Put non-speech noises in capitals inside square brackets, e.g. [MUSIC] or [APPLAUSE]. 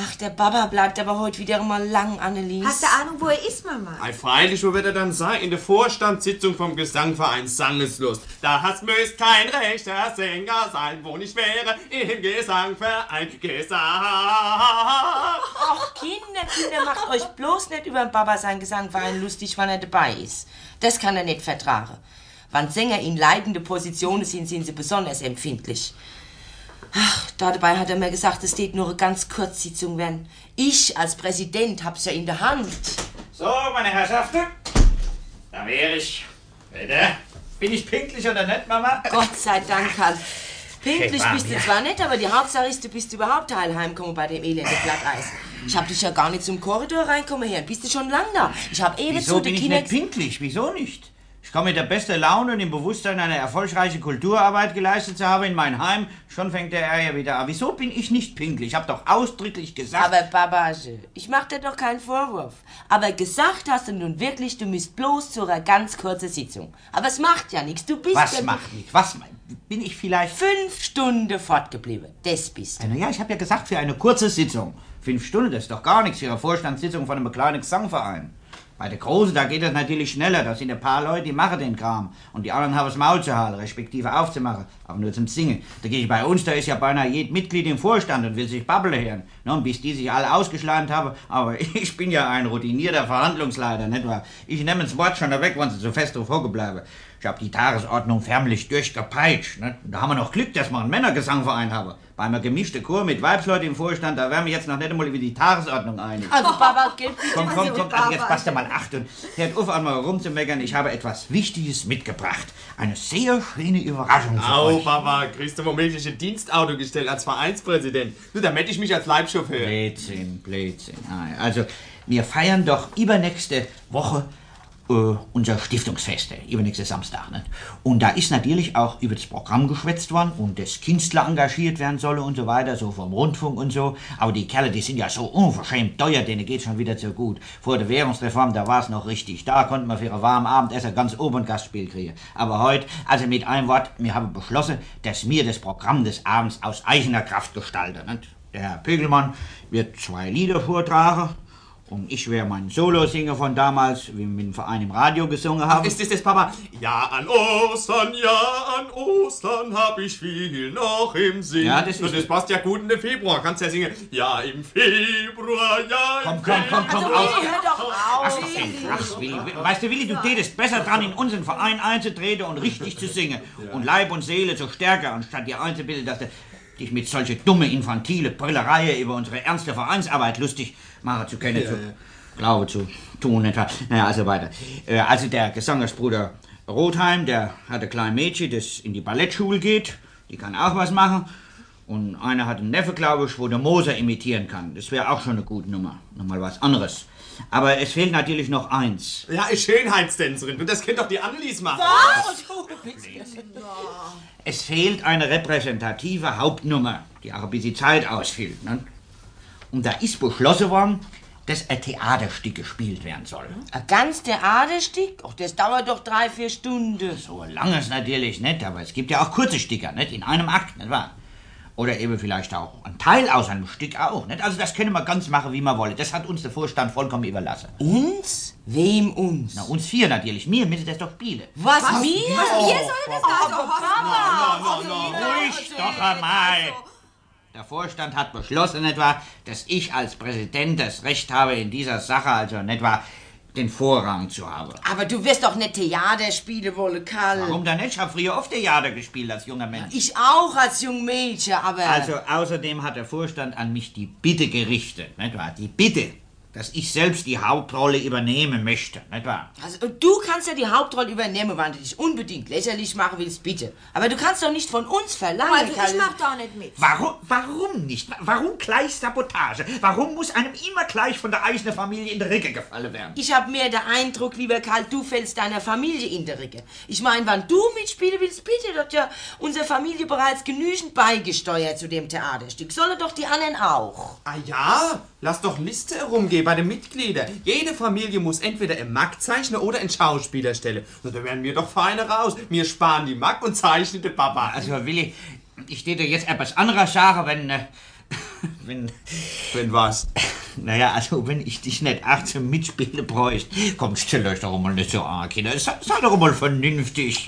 Ach, der Baba bleibt aber heute wieder mal lang, Annelies. Hast du Ahnung, wo er ist, Mama? Ei, freilich, wo wird er dann sein? In der Vorstandssitzung vom Gesangverein Sangeslust. Das müsst kein rechter Sänger sein, wo nicht wäre im Gesangverein Gesang. Ach, Kinder, Kinder, macht euch bloß nicht über den Baba sein Gesangverein lustig, wann er dabei ist. Das kann er nicht vertragen. Wann Sänger in leitende Positionen sind, sind sie besonders empfindlich. Ach, dabei hat er mir gesagt, es geht nur eine ganz Kurzsitzung werden. Ich als Präsident hab's ja in der Hand. So, meine Herrschaften, da wäre ich. Bitte. Bin ich pünktlich oder nicht, Mama? Gott sei Dank, Karl. Pünktlich warm, bist du ja. zwar nicht, aber die Hauptsache ist, du bist überhaupt heil heimgekommen bei dem elenden Glatteis. Ich hab dich ja gar nicht zum Korridor reinkommen hören. Bist du schon lang da? Ich hab eh Wieso zu bin ich nicht pünktlich? Wieso nicht? Ich komme mit der besten Laune und im Bewusstsein, eine erfolgreiche Kulturarbeit geleistet zu haben in mein Heim. Schon fängt der Ärger wieder an. Wieso bin ich nicht pünktlich? Ich habe doch ausdrücklich gesagt... Aber Babage, ich mach dir doch keinen Vorwurf. Aber gesagt hast du nun wirklich, du müsst bloß zu einer ganz kurzen Sitzung. Aber es macht ja nichts. Du bist was ja macht nicht? Was ma- bin ich vielleicht... fünf Stunden fortgeblieben. Das bist du. Naja, ich habe ja gesagt, für eine kurze Sitzung. Fünf Stunden, das ist doch gar nichts für eine Vorstandssitzung von einem kleinen Gesangverein. Bei der Großen, da geht das natürlich schneller. Da sind ein paar Leute, die machen den Kram. Und die anderen haben das Maul zu halten, respektive aufzumachen. Aber nur zum Singen. Da gehe ich bei uns, da ist ja beinahe jedes Mitglied im Vorstand und will sich Babbeln hören. Ne, und bis die sich alle ausgeschleimt haben. [LAUGHS] Aber ich bin ja ein routinierter Verhandlungsleiter, nicht wahr? Ich nehme das Wort schon weg, wenn sie so fest drauf hocken bleiben. Ich habe die Tagesordnung förmlich durchgepeitscht. Ne? Da haben wir noch Glück, dass wir einen Männergesangverein haben. Bei einem gemischten Chor mit Weibsleuten im Vorstand, da wären wir jetzt noch nicht einmal über die Tagesordnung einig. Also Baba, gib bitte. Komm, komm, komm, also jetzt passt mal acht und hört auf, einmal rumzumeckern. Ich habe etwas Wichtiges mitgebracht. Eine sehr schöne Überraschung für Au, euch. Papa, kriegst du womöglich ein Dienstauto gestellt als Vereinspräsident? Du, da mette ich mich als Leibchauffeur. Blödsinn, Blödsinn. Also, wir feiern doch übernächste Woche äh, unser Stiftungsfest, äh, übernächste Samstag. Nicht? Und da ist natürlich auch über das Programm geschwätzt worden und dass Künstler engagiert werden sollen und so weiter, so vom Rundfunk und so. Aber die Kerle, die sind ja so unverschämt teuer, denen geht's schon wieder zu gut. Vor der Währungsreform, da war's noch richtig. Da konnten wir für ein warmen Abendessen ganz oben ein Gastspiel kriegen. Aber heute, also mit einem Wort, wir haben beschlossen, dass wir das Programm des Abends aus eigener Kraft gestalten. Nicht? Der Herr Pögelmann wird zwei Lieder vortragen. Und ich werde meinen Solosinger von damals, wie wir mit dem Verein im Radio gesungen haben. Ist das das, Papa? Ja, an Ostern, ja, an Ostern hab ich viel noch im Sinn. Ja, das ist Und das es. passt ja gut in den Februar. Kannst ja singen. Ja, im Februar, ja, Komm, im komm, komm, komm, Also, auf. Hör doch auf. Was ist denn Krachs, Willi? Weißt du, Willi, du tätest besser dran, in unseren Verein einzutreten und richtig zu singen. Und Leib und Seele zu stärken, anstatt dir einzubilden, dass du dich mit solche dumme, infantile Brüllerei über unsere ernste Vereinsarbeit lustig machen zu können. zu, Glaube zu tun, etwa. Naja, also weiter. Äh, Also der Gesangersbruder Rotheim, der hat ein kleines Mädchen, das in die Ballettschule geht. Die kann auch was machen. Und einer hat einen Neffe, glaube ich, wo der Moser imitieren kann. Das wäre auch schon eine gute Nummer. Nochmal was anderes. Aber es fehlt natürlich noch eins. Ja, ist Schönheitstänzerin. Und das kennt doch die Annelies machen. Es fehlt eine repräsentative Hauptnummer, die auch ein bisschen Zeit ausfüllt. Ne? Und da ist beschlossen worden, dass ein Theaterstück gespielt werden soll. Ein ganz Theaterstück? Ach, das dauert doch drei, vier Stunden. So lang ist natürlich nicht, aber es gibt ja auch kurze Stücke, nicht? In einem Akt, nicht wahr? Oder eben vielleicht auch ein Teil aus einem Stück auch, nicht? Also das können wir ganz machen, wie wir wollen. Das hat uns der Vorstand vollkommen überlassen. Uns? Wem uns? Na, uns vier natürlich. Wir müssen das doch spielen. Was, mir? Ihr sollt das also hoffen. Ruhig doch einmal! Der Vorstand hat beschlossen, etwa, dass ich als Präsident das Recht habe, in dieser Sache, also etwa, den Vorrang zu haben. Aber du wirst doch nicht Theater spielen wollen, Karl. Warum denn nicht? Ich habe früher oft Theater gespielt als junger Mensch. Ich auch als jung Mädchen, aber... Also außerdem hat der Vorstand an mich die Bitte gerichtet, nicht wahr? Die Bitte, dass ich selbst die Hauptrolle übernehmen möchte, nicht wahr? Also, du kannst ja die Hauptrolle übernehmen, wenn du dich unbedingt lächerlich machen willst, bitte. Aber du kannst doch nicht von uns verlangen, Also Karl. ich mach da nicht mit. Warum, warum nicht? Warum gleich Sabotage? Warum muss einem immer gleich von der eigenen Familie in die Ricke gefallen werden? Ich hab mehr den Eindruck, lieber Karl, du fällst deiner Familie in der Ricke. Ich meine, wenn du mitspielen willst, bitte, dort ja unsere Familie bereits genügend beigesteuert zu dem Theaterstück. Sollen doch die anderen auch. Ah ja, lass doch Liste herumgehen bei den Mitgliedern. Jede Familie muss entweder einen Mack-Zeichner oder einen Schauspieler stellen. Na, da wären wir doch feine raus. Wir sparen die Mack und zeichnen den Papa. Also Willi, ich täte jetzt etwas anderes sagen, wenn, äh, [LAUGHS] wenn, Wenn was? naja, also wenn ich dich nicht auch zum Mitspielen bräuchte, komm, stell euch doch mal nicht so an, Kinder. Sei, sei doch mal vernünftig.